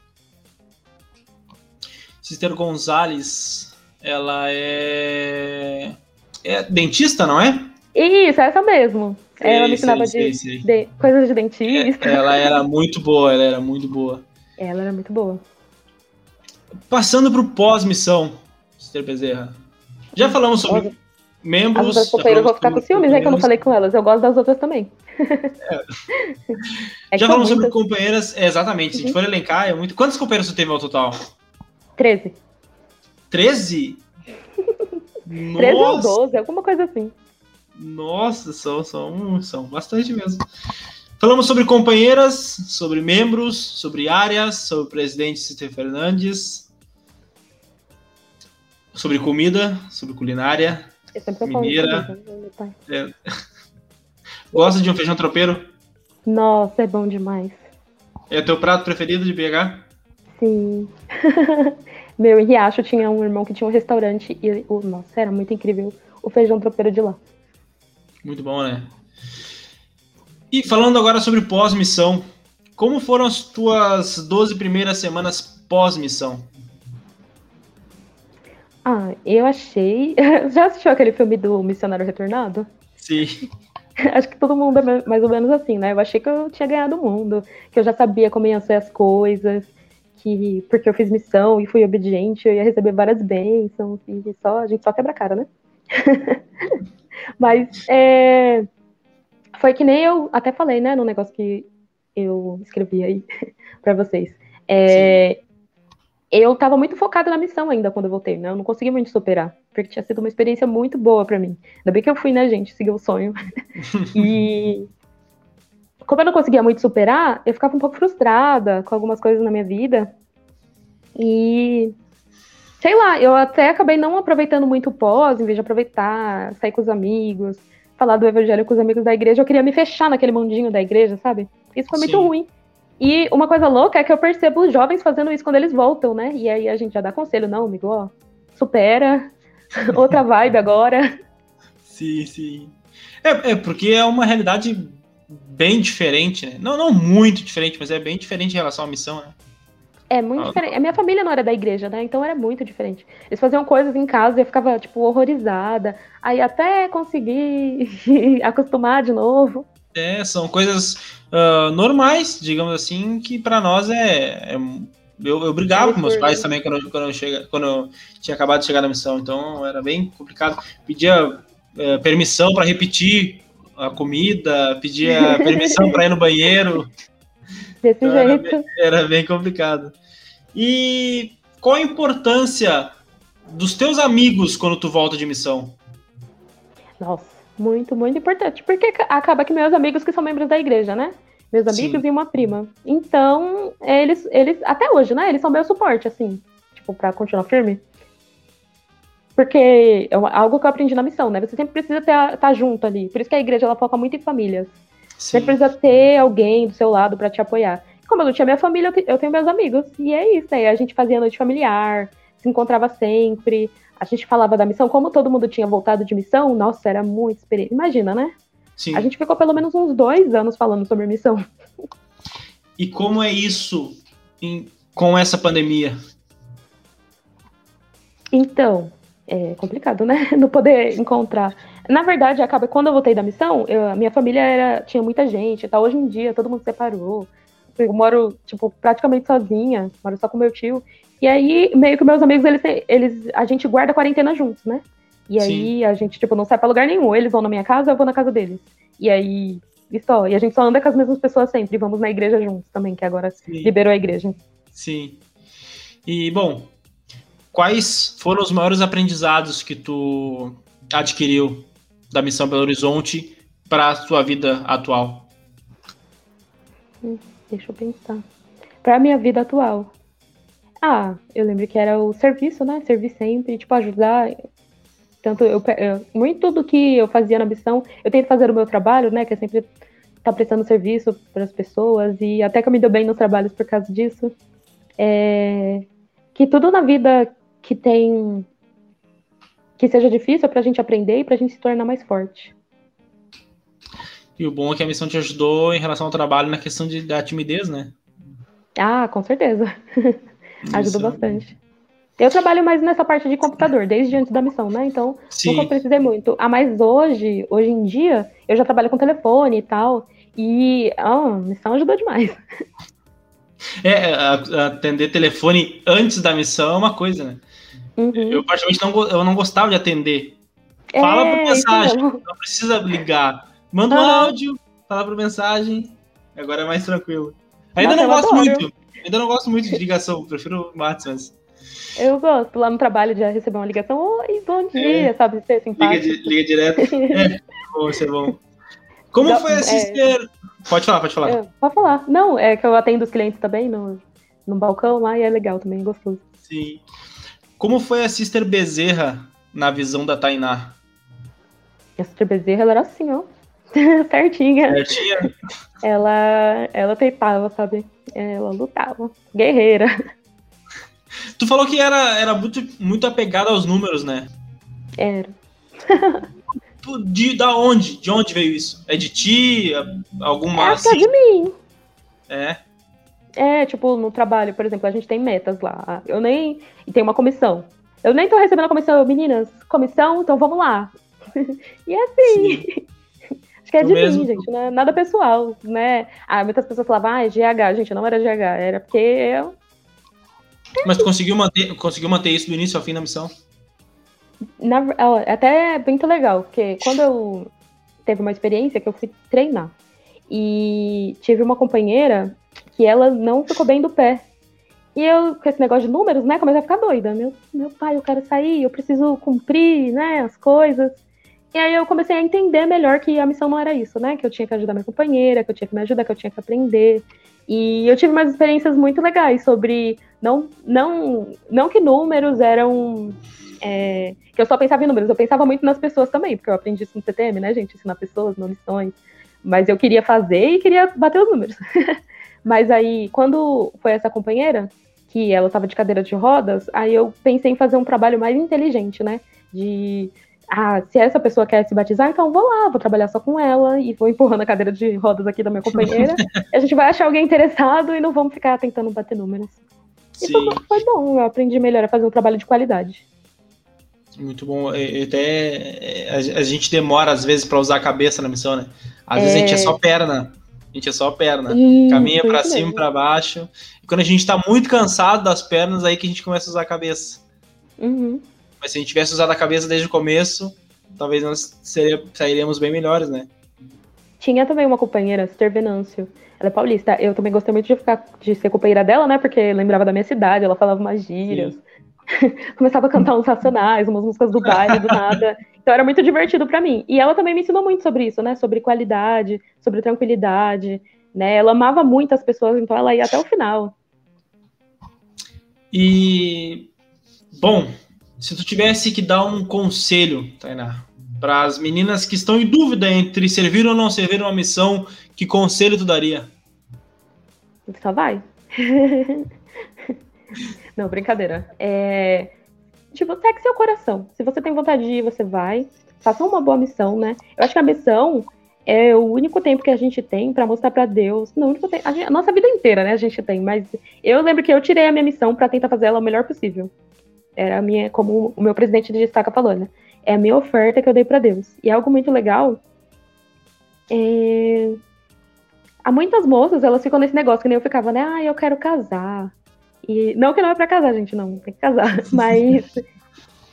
Sister Gonzalez, ela é... é dentista, não é? Isso, essa mesmo. Sei, ela me ensinava sei, de, sei, de, coisas de dentista. É, ela era muito boa, ela era muito boa. Ela era muito boa. Passando para o pós-missão, Sister Bezerra. Já falamos sobre membros. As outras companheiras vão ficar com ciúmes, né? Que eu não falei com elas. Eu gosto das outras também. É. é Já falamos sobre companheiras. É, exatamente. Se a gente uhum. for elencar, é muito. Quantas companheiras você teve ao total? Treze. Treze? Treze ou doze, alguma coisa assim. Nossa, são, são, são bastante mesmo. Falamos sobre companheiras, sobre membros, sobre áreas, sobre o presidente Cícero Fernandes, sobre comida, sobre culinária, eu sempre Mineira. É. Gosta de um feijão tropeiro? Nossa, é bom demais. É teu prato preferido de BH? Sim. Meu, em Riacho tinha um irmão que tinha um restaurante e, oh, nossa, era muito incrível o feijão tropeiro de lá. Muito bom, né? E falando agora sobre pós-missão, como foram as tuas 12 primeiras semanas pós-missão? Ah, eu achei. Já assistiu aquele filme do Missionário Retornado? Sim. acho que todo mundo é mais ou menos assim, né? Eu achei que eu tinha ganhado o mundo, que eu já sabia como iam ser as coisas, que porque eu fiz missão e fui obediente, eu ia receber várias bênçãos, e só, a gente só quebra a cara, né? Mas é, foi que nem eu até falei, né, no negócio que eu escrevi aí para vocês. É, eu estava muito focada na missão ainda quando eu voltei, né? Eu não consegui muito superar, porque tinha sido uma experiência muito boa para mim. Ainda bem que eu fui, né, gente? Segui o sonho. e como eu não conseguia muito superar, eu ficava um pouco frustrada com algumas coisas na minha vida. E sei lá, eu até acabei não aproveitando muito o pós, em vez de aproveitar, sair com os amigos, falar do evangelho com os amigos da igreja. Eu queria me fechar naquele mundinho da igreja, sabe? Isso foi Sim. muito ruim. E uma coisa louca é que eu percebo os jovens fazendo isso quando eles voltam, né? E aí a gente já dá conselho, não, amigo, ó, supera, outra vibe agora. Sim, sim. É, é, porque é uma realidade bem diferente, né? Não, não muito diferente, mas é bem diferente em relação à missão, né? É muito ah, diferente. A minha família não era da igreja, né? Então era muito diferente. Eles faziam coisas em casa e eu ficava, tipo, horrorizada. Aí até conseguir acostumar de novo. É, são coisas uh, normais, digamos assim, que para nós é, é. eu, eu brigava com meus pais também quando, quando, eu chega, quando eu tinha acabado de chegar na missão, então era bem complicado. Pedia uh, permissão para repetir a comida, pedia permissão para ir no banheiro. Desse então, jeito. Era bem, era bem complicado. E qual a importância dos teus amigos quando tu volta de missão? Nossa muito, muito importante. Porque acaba que meus amigos que são membros da igreja, né? Meus amigos Sim. e uma prima. Então, eles, eles, até hoje, né? Eles são meu suporte, assim, tipo, pra continuar firme. Porque é algo que eu aprendi na missão, né? Você sempre precisa estar tá junto ali. Por isso que a igreja ela foca muito em famílias. Sim. Você precisa ter alguém do seu lado para te apoiar. Como eu não tinha minha família, eu tenho meus amigos. E é isso. Aí a gente fazia noite familiar, se encontrava sempre a gente falava da missão, como todo mundo tinha voltado de missão, nossa, era muito experiente. Imagina, né? Sim. A gente ficou pelo menos uns dois anos falando sobre missão. E como é isso em, com essa pandemia? Então, é complicado, né? Não poder encontrar. Na verdade, acaba quando eu voltei da missão, eu, a minha família era, tinha muita gente. Tá? Hoje em dia, todo mundo separou. Eu moro, tipo, praticamente sozinha, moro só com meu tio. E aí, meio que meus amigos, eles, eles a gente guarda a quarentena juntos, né? E aí Sim. a gente, tipo, não sai pra lugar nenhum. Eles vão na minha casa, eu vou na casa deles. E aí, e só. E a gente só anda com as mesmas pessoas sempre. E vamos na igreja juntos também, que agora Sim. liberou a igreja. Sim. E, bom, quais foram os maiores aprendizados que tu adquiriu da missão Belo Horizonte para a sua vida atual? Hum, deixa eu pensar. Para minha vida atual. Ah, eu lembro que era o serviço, né? Servir sempre, tipo, ajudar. Tanto eu, eu muito do que eu fazia na missão, eu tento fazer o meu trabalho, né? Que é sempre estar tá prestando serviço para as pessoas e até que eu me dou bem nos trabalhos por causa disso. É, que tudo na vida que tem que seja difícil é para a gente aprender e para a gente se tornar mais forte. E o bom é que a missão te ajudou em relação ao trabalho na questão de, da timidez, né? Ah, com certeza. Ajuda bastante. Eu trabalho mais nessa parte de computador, desde antes da missão, né? Então, Sim. nunca precisei muito. Ah, mas hoje, hoje em dia, eu já trabalho com telefone e tal. E ah, a missão ajudou demais. É, atender telefone antes da missão é uma coisa, né? Uhum. Eu praticamente não, eu não gostava de atender. Fala é, por mensagem, não precisa ligar. Manda um áudio, fala por mensagem. Agora é mais tranquilo. Ainda Nossa, não gosto adoro. muito. Ainda não gosto muito de ligação, prefiro WhatsApp. Eu gosto, lá no trabalho já receber uma ligação, oi, bom dia, é. sabe, ser simpático. Liga, liga direto. é, bom, isso é bom. Como foi assistir... É... Pode falar, pode falar. É, pode falar. Não, é que eu atendo os clientes também no, no balcão lá e é legal também, gostoso. Sim. Como foi a Sister Bezerra na visão da Tainá? A Sister Bezerra, ela era assim, ó. Certinha. Certinha? Ela, ela tentava, sabe? Ela lutava. Guerreira. Tu falou que era, era muito, muito apegada aos números, né? Era. De, da onde? De onde veio isso? É de ti? Alguma. É, assim? é de mim. É. É, tipo, no trabalho, por exemplo, a gente tem metas lá. Eu nem. E tem uma comissão. Eu nem tô recebendo a comissão, meninas, comissão, então vamos lá. e é assim. Sim. Acho que é de mesmo. mim, gente, não é nada pessoal, né? Ah, muitas pessoas falavam, ah, é GH, gente, não era GH, era porque eu. Mas tu conseguiu manter, conseguiu manter isso do início ao fim da missão? Na, até é muito legal, porque quando eu teve uma experiência que eu fui treinar e tive uma companheira que ela não ficou bem do pé. E eu, com esse negócio de números, né, comecei a ficar doida. Meu, meu pai, eu quero sair, eu preciso cumprir, né, as coisas. E aí eu comecei a entender melhor que a missão não era isso, né? Que eu tinha que ajudar minha companheira, que eu tinha que me ajudar, que eu tinha que aprender. E eu tive umas experiências muito legais sobre não não não que números eram é, que eu só pensava em números, eu pensava muito nas pessoas também, porque eu aprendi isso no CTM, né, gente, ensinar pessoas, não lições. Mas eu queria fazer e queria bater os números. Mas aí, quando foi essa companheira, que ela estava de cadeira de rodas, aí eu pensei em fazer um trabalho mais inteligente, né? De ah, se essa pessoa quer se batizar, então vou lá, vou trabalhar só com ela e vou empurrando a cadeira de rodas aqui da minha companheira. a gente vai achar alguém interessado e não vamos ficar tentando bater números. Sim. E foi, bom, eu aprendi melhor a fazer um trabalho de qualidade. Muito bom. Até a, gente demora às vezes para usar a cabeça na missão, né? Às é... vezes a gente é só perna. A gente é só perna. Isso, Caminha para cima, para baixo. E quando a gente tá muito cansado das pernas, aí que a gente começa a usar a cabeça. Uhum. Mas se a gente tivesse usado a cabeça desde o começo, talvez nós seria, sairíamos bem melhores, né? Tinha também uma companheira, Esther Venâncio. Ela é paulista. Eu também gostei muito de ficar de ser companheira dela, né? Porque lembrava da minha cidade, ela falava umas gírias. Começava a cantar uns racionais, umas músicas do baile, do nada. Então era muito divertido para mim. E ela também me ensinou muito sobre isso, né? Sobre qualidade, sobre tranquilidade, né? Ela amava muito as pessoas, então ela ia até o final. E bom, se tu tivesse que dar um conselho, Tainá, para as meninas que estão em dúvida entre servir ou não servir uma missão, que conselho tu daria? Só vai. não, brincadeira. É... Tipo, segue seu coração. Se você tem vontade de ir, você vai. Faça uma boa missão, né? Eu acho que a missão é o único tempo que a gente tem para mostrar para Deus. Não, único tempo, a, gente, a, nossa vida inteira, né? A gente tem, mas eu lembro que eu tirei a minha missão para tentar fazer ela o melhor possível. Era a minha, como o meu presidente de destaca falou, né? É a minha oferta que eu dei para Deus. E algo muito legal é... Há muitas moças, elas ficam nesse negócio que nem eu ficava, né? Ah, eu quero casar. E não que não é para casar, gente, não, tem que casar. Mas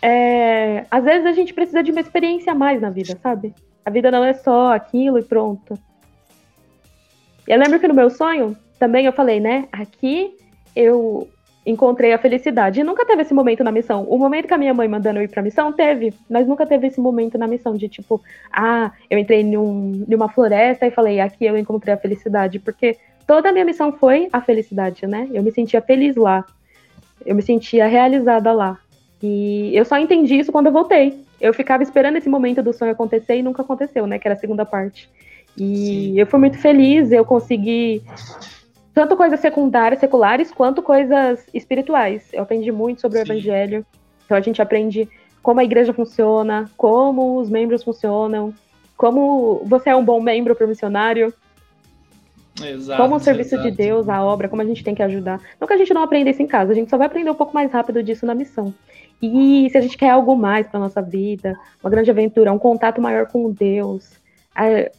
é... às vezes a gente precisa de uma experiência a mais na vida, sabe? A vida não é só aquilo e pronto. Eu lembro que no meu sonho também eu falei, né? Aqui eu encontrei a felicidade. E nunca teve esse momento na missão. O momento que a minha mãe mandando eu ir pra missão, teve. Mas nunca teve esse momento na missão de tipo, ah, eu entrei num, numa floresta e falei, aqui eu encontrei a felicidade. Porque toda a minha missão foi a felicidade, né? Eu me sentia feliz lá. Eu me sentia realizada lá. E eu só entendi isso quando eu voltei. Eu ficava esperando esse momento do sonho acontecer e nunca aconteceu, né? Que era a segunda parte. E Sim. eu fui muito feliz, eu consegui tanto coisas secundárias, seculares, quanto coisas espirituais. Eu aprendi muito sobre Sim. o evangelho. Então a gente aprende como a igreja funciona, como os membros funcionam, como você é um bom membro para o missionário. Exato, como o serviço exato. de Deus, a obra, como a gente tem que ajudar. Não que a gente não aprenda isso em casa, a gente só vai aprender um pouco mais rápido disso na missão. E se a gente quer algo mais para nossa vida, uma grande aventura, um contato maior com Deus, é,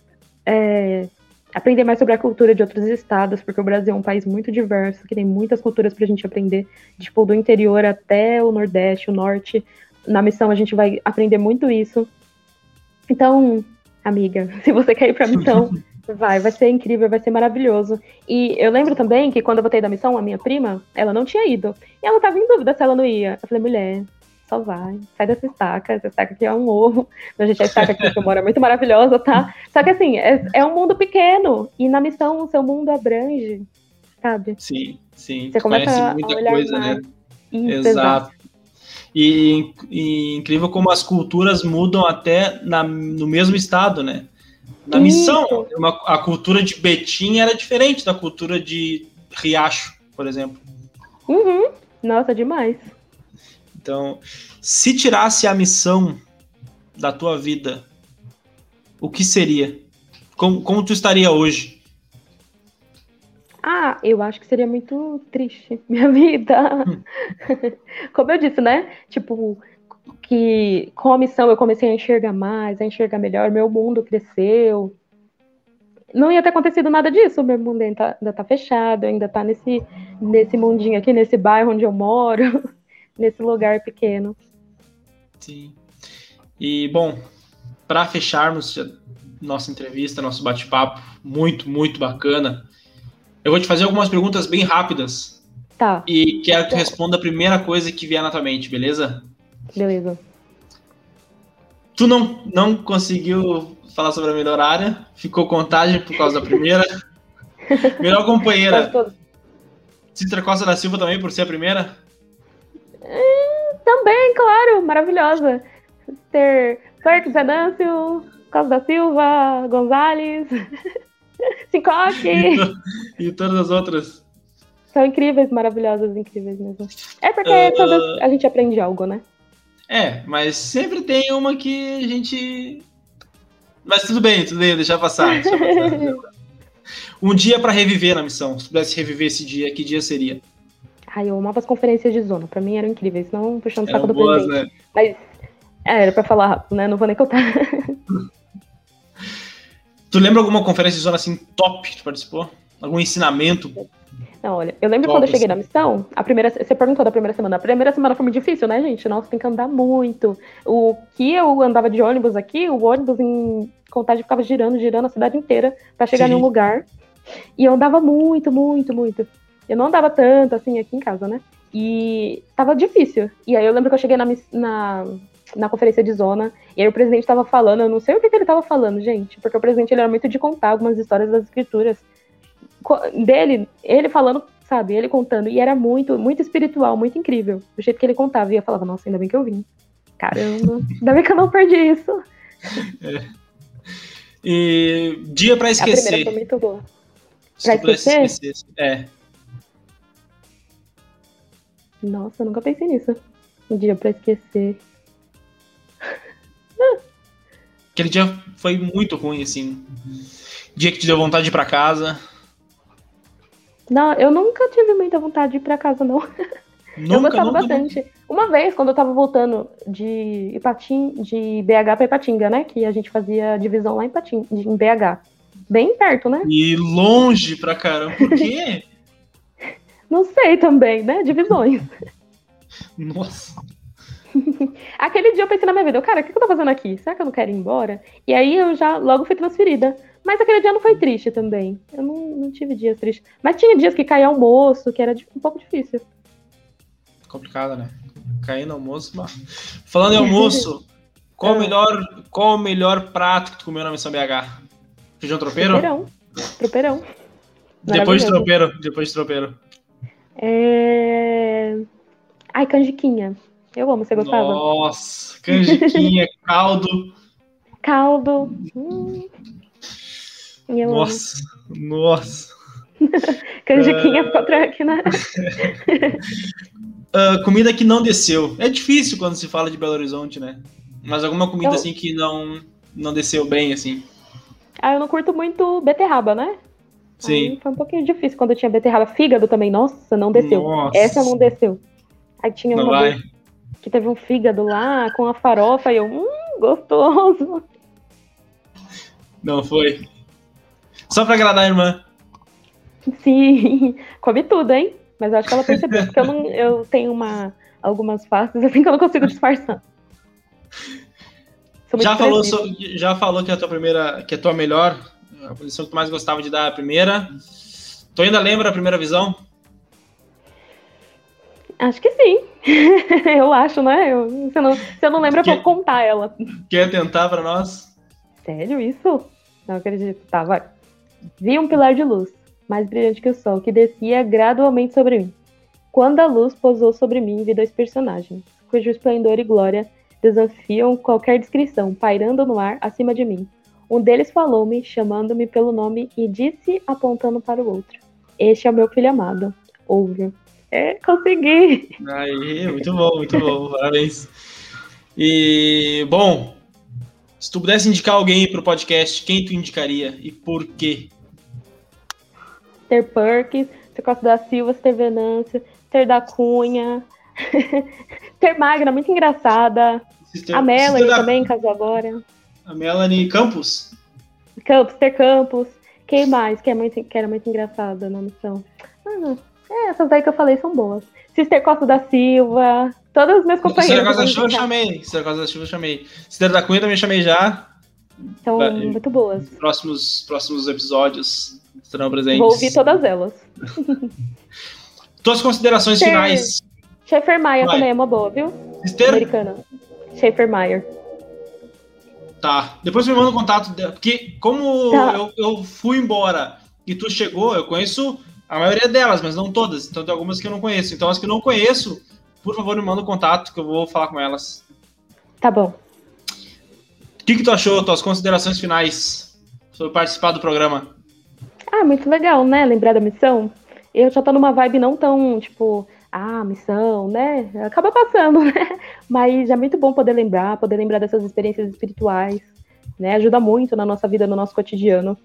é, aprender mais sobre a cultura de outros estados, porque o Brasil é um país muito diverso, que tem muitas culturas para a gente aprender, tipo, do interior até o Nordeste, o Norte. Na missão a gente vai aprender muito isso. Então, amiga, se você quer ir para a missão, vai, vai ser incrível, vai ser maravilhoso. E eu lembro também que quando eu voltei da missão, a minha prima, ela não tinha ido. E ela estava em dúvida se ela não ia. Eu falei, mulher, só vai. Sai dessa estaca. Essa estaca aqui é um ovo. A gente, a estaca aqui que eu moro é muito maravilhosa, tá? Só que assim, é, é um mundo pequeno. E na missão o seu mundo abrange, sabe? Sim, sim. Você começa Conhece muita a olhar coisa, mais. né? Isso, exato. exato. E, e, incrível como as culturas mudam até na, no mesmo estado, né? Na missão, uma, a cultura de Betim era diferente da cultura de Riacho, por exemplo. Uhum. Nossa, demais. Então, se tirasse a missão da tua vida, o que seria? Como, como tu estaria hoje? Ah, eu acho que seria muito triste minha vida. Hum. Como eu disse, né? Tipo, que com a missão eu comecei a enxergar mais, a enxergar melhor, meu mundo cresceu, não ia ter acontecido nada disso. Meu mundo ainda tá, ainda tá fechado, ainda tá nesse, nesse mundinho aqui, nesse bairro onde eu moro, nesse lugar pequeno. Sim. E, bom, para fecharmos nossa entrevista, nosso bate-papo, muito, muito bacana, eu vou te fazer algumas perguntas bem rápidas. Tá. E quero que tu responda a primeira coisa que vier na tua mente, beleza? Beleza. Tu não, não conseguiu falar sobre a melhor área, ficou contagem por causa da primeira. melhor companheira. Citra Costa da Silva também, por ser a primeira? Hum, também, claro, maravilhosa. Ter Perk Venâncio, Costa da Silva, Gonzalez, Sincoque. E, e todas as outras. São incríveis, maravilhosas, incríveis mesmo. É porque uh, todas a gente aprende algo, né? É, mas sempre tem uma que a gente. Mas tudo bem, tudo bem, deixa passar. Deixa passar. um dia para reviver na missão. Se pudesse reviver esse dia, que dia seria? Ai, eu amava as conferências de zona. Pra mim eram incríveis, não puxando o saco do boas, presidente. Né? Mas é, era pra falar rápido, né? Não vou nem contar. tu lembra alguma conferência de zona assim top que tu participou? Algum ensinamento? Não, olha, eu lembro quando eu cheguei na missão, a primeira, você perguntou da primeira semana. A primeira semana foi muito difícil, né, gente? Nossa, tem que andar muito. O que eu andava de ônibus aqui, o ônibus em contagem ficava girando, girando a cidade inteira para chegar Sim. em um lugar. E eu andava muito, muito, muito. Eu não andava tanto assim aqui em casa, né? E tava difícil. E aí eu lembro que eu cheguei na, na, na conferência de zona, e aí o presidente tava falando, eu não sei o que, que ele tava falando, gente, porque o presidente ele era muito de contar algumas histórias das escrituras dele, ele falando, sabe, ele contando, e era muito, muito espiritual, muito incrível, o jeito que ele contava, e eu falava, nossa, ainda bem que eu vim. Caramba, ainda bem que eu não perdi isso. É. E dia para esquecer. A primeira foi muito boa. pra esquecer? esquecer? É. Nossa, eu nunca pensei nisso. Um dia para esquecer. Aquele dia foi muito ruim, assim. Dia que te deu vontade de ir pra casa. Não, eu nunca tive muita vontade de ir pra casa, não. Nunca, eu gostava nunca, bastante. Nunca. Uma vez, quando eu tava voltando de Ipatim, de BH pra Ipatinga, né? Que a gente fazia divisão lá em Ipatim, em BH. Bem perto, né? E longe pra caramba. Por quê? não sei também, né? Divisões. Nossa. Aquele dia eu pensei na minha vida, cara, o que eu tô fazendo aqui? Será que eu não quero ir embora? E aí eu já logo fui transferida. Mas aquele dia não foi triste também. Eu não, não tive dias tristes. Mas tinha dias que caía almoço, que era um pouco difícil. Complicado, né? Cair no almoço. Mas... Falando em almoço, qual, o ah. melhor, qual o melhor prato que tu comeu na missão BH? Feijão tropeiro? Tropeirão. Tropeirão. Depois de tropeiro. Depois de tropeiro. É... Ai, canjiquinha. Eu amo, você gostava? Nossa, canjiquinha, caldo. Caldo. Hum. Nossa, amo. nossa. canjiquinha uh... aqui, né? uh, comida que não desceu. É difícil quando se fala de Belo Horizonte, né? Mas alguma comida eu... assim que não, não desceu bem, assim. Ah, eu não curto muito beterraba, né? Sim. Aí foi um pouquinho difícil quando eu tinha beterraba. Fígado também, nossa, não desceu. Nossa. Essa não desceu. Aí tinha não uma vai que teve um fígado lá com a farofa e eu, hum, gostoso. Não foi. Só pra agradar a irmã. Sim, come tudo, hein? Mas eu acho que ela percebeu, porque eu, não, eu tenho uma, algumas faces assim que eu não consigo disfarçar. Já falou, já falou que a tua primeira, que a tua melhor, a posição que tu mais gostava de dar é a primeira. Tu ainda lembra a primeira visão? Acho que sim. eu acho, né? Eu, você, não, você não lembra, pra contar ela. Quer tentar para nós? Sério isso? Não acredito. Tá, vai. Vi um pilar de luz, mais brilhante que o sol, que descia gradualmente sobre mim. Quando a luz pousou sobre mim, vi dois personagens, cujo esplendor e glória desafiam qualquer descrição, pairando no ar acima de mim. Um deles falou-me, chamando-me pelo nome, e disse, apontando para o outro: Este é o meu filho amado. Ouve. É, consegui! Aí, muito bom, muito bom, parabéns. E, bom, se tu pudesse indicar alguém para o podcast, quem tu indicaria e por quê? Ter Perkins, ter Costa da Silva, ter Venâncio, ter da Cunha, ter Magna, muito engraçada. Sister, a Melanie também, da... casou agora. A Melanie Campos? Campos, ter Campos. Quem mais que, é muito, que era muito engraçada na missão? Ah, é, essas daí que eu falei são boas. Sister Costa da Silva, todos os meus companheiros. Sister Costa da Silva eu chamei. Sister Costa da Silva eu chamei. Sister da Cunha também chamei já. São muito boas. Próximos, próximos episódios estarão presentes. Vou ouvir todas elas. Tuas considerações finais. Schaefer Mayer também é uma boa, viu? Sister? Americana. Schaefer Mayer. Tá. Depois me manda o um contato dela. Porque como tá. eu, eu fui embora e tu chegou, eu conheço a maioria delas, mas não todas. Então tem algumas que eu não conheço. Então as que eu não conheço, por favor, me manda o um contato que eu vou falar com elas. Tá bom. O que, que tu achou? Tuas considerações finais sobre participar do programa? Ah, muito legal, né? Lembrar da missão. Eu já tô numa vibe não tão, tipo, ah, missão, né? Acaba passando, né? Mas é muito bom poder lembrar, poder lembrar dessas experiências espirituais, né? Ajuda muito na nossa vida, no nosso cotidiano.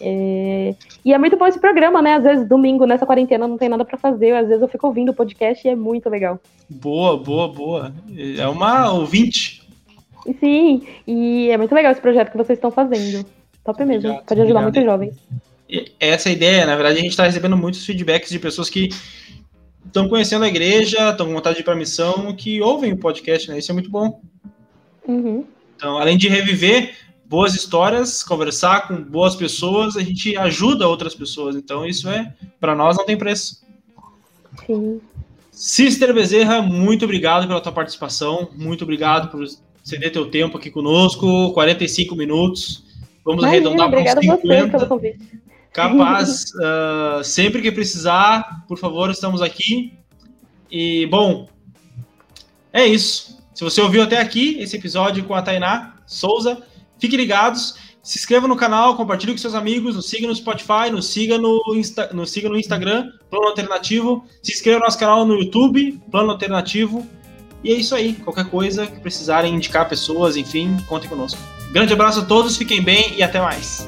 É... E é muito bom esse programa, né? Às vezes, domingo, nessa quarentena, não tem nada para fazer. Às vezes eu fico ouvindo o podcast e é muito legal. Boa, boa, boa. É uma ouvinte. Sim, e é muito legal esse projeto que vocês estão fazendo. Top mesmo. Obrigado, Pode ajudar muitos jovens. Essa é a ideia, na verdade, a gente está recebendo muitos feedbacks de pessoas que estão conhecendo a igreja, estão com vontade de ir para a missão, que ouvem o podcast, né? Isso é muito bom. Uhum. Então, além de reviver boas histórias, conversar com boas pessoas, a gente ajuda outras pessoas. Então, isso é, para nós, não tem preço. Sim. Sister Bezerra, muito obrigado pela tua participação, muito obrigado por ceder teu tempo aqui conosco, 45 minutos. Vamos Imagina, arredondar para uns 50. Capaz, uh, sempre que precisar, por favor, estamos aqui. E, bom, é isso. Se você ouviu até aqui esse episódio com a Tainá Souza, fiquem ligados. Se inscreva no canal, compartilhe com seus amigos, nos siga no Spotify, nos siga no, Insta, nos siga no Instagram, Plano Alternativo. Se inscreva no nosso canal no YouTube, Plano Alternativo. E é isso aí. Qualquer coisa que precisarem indicar pessoas, enfim, contem conosco. Grande abraço a todos, fiquem bem e até mais.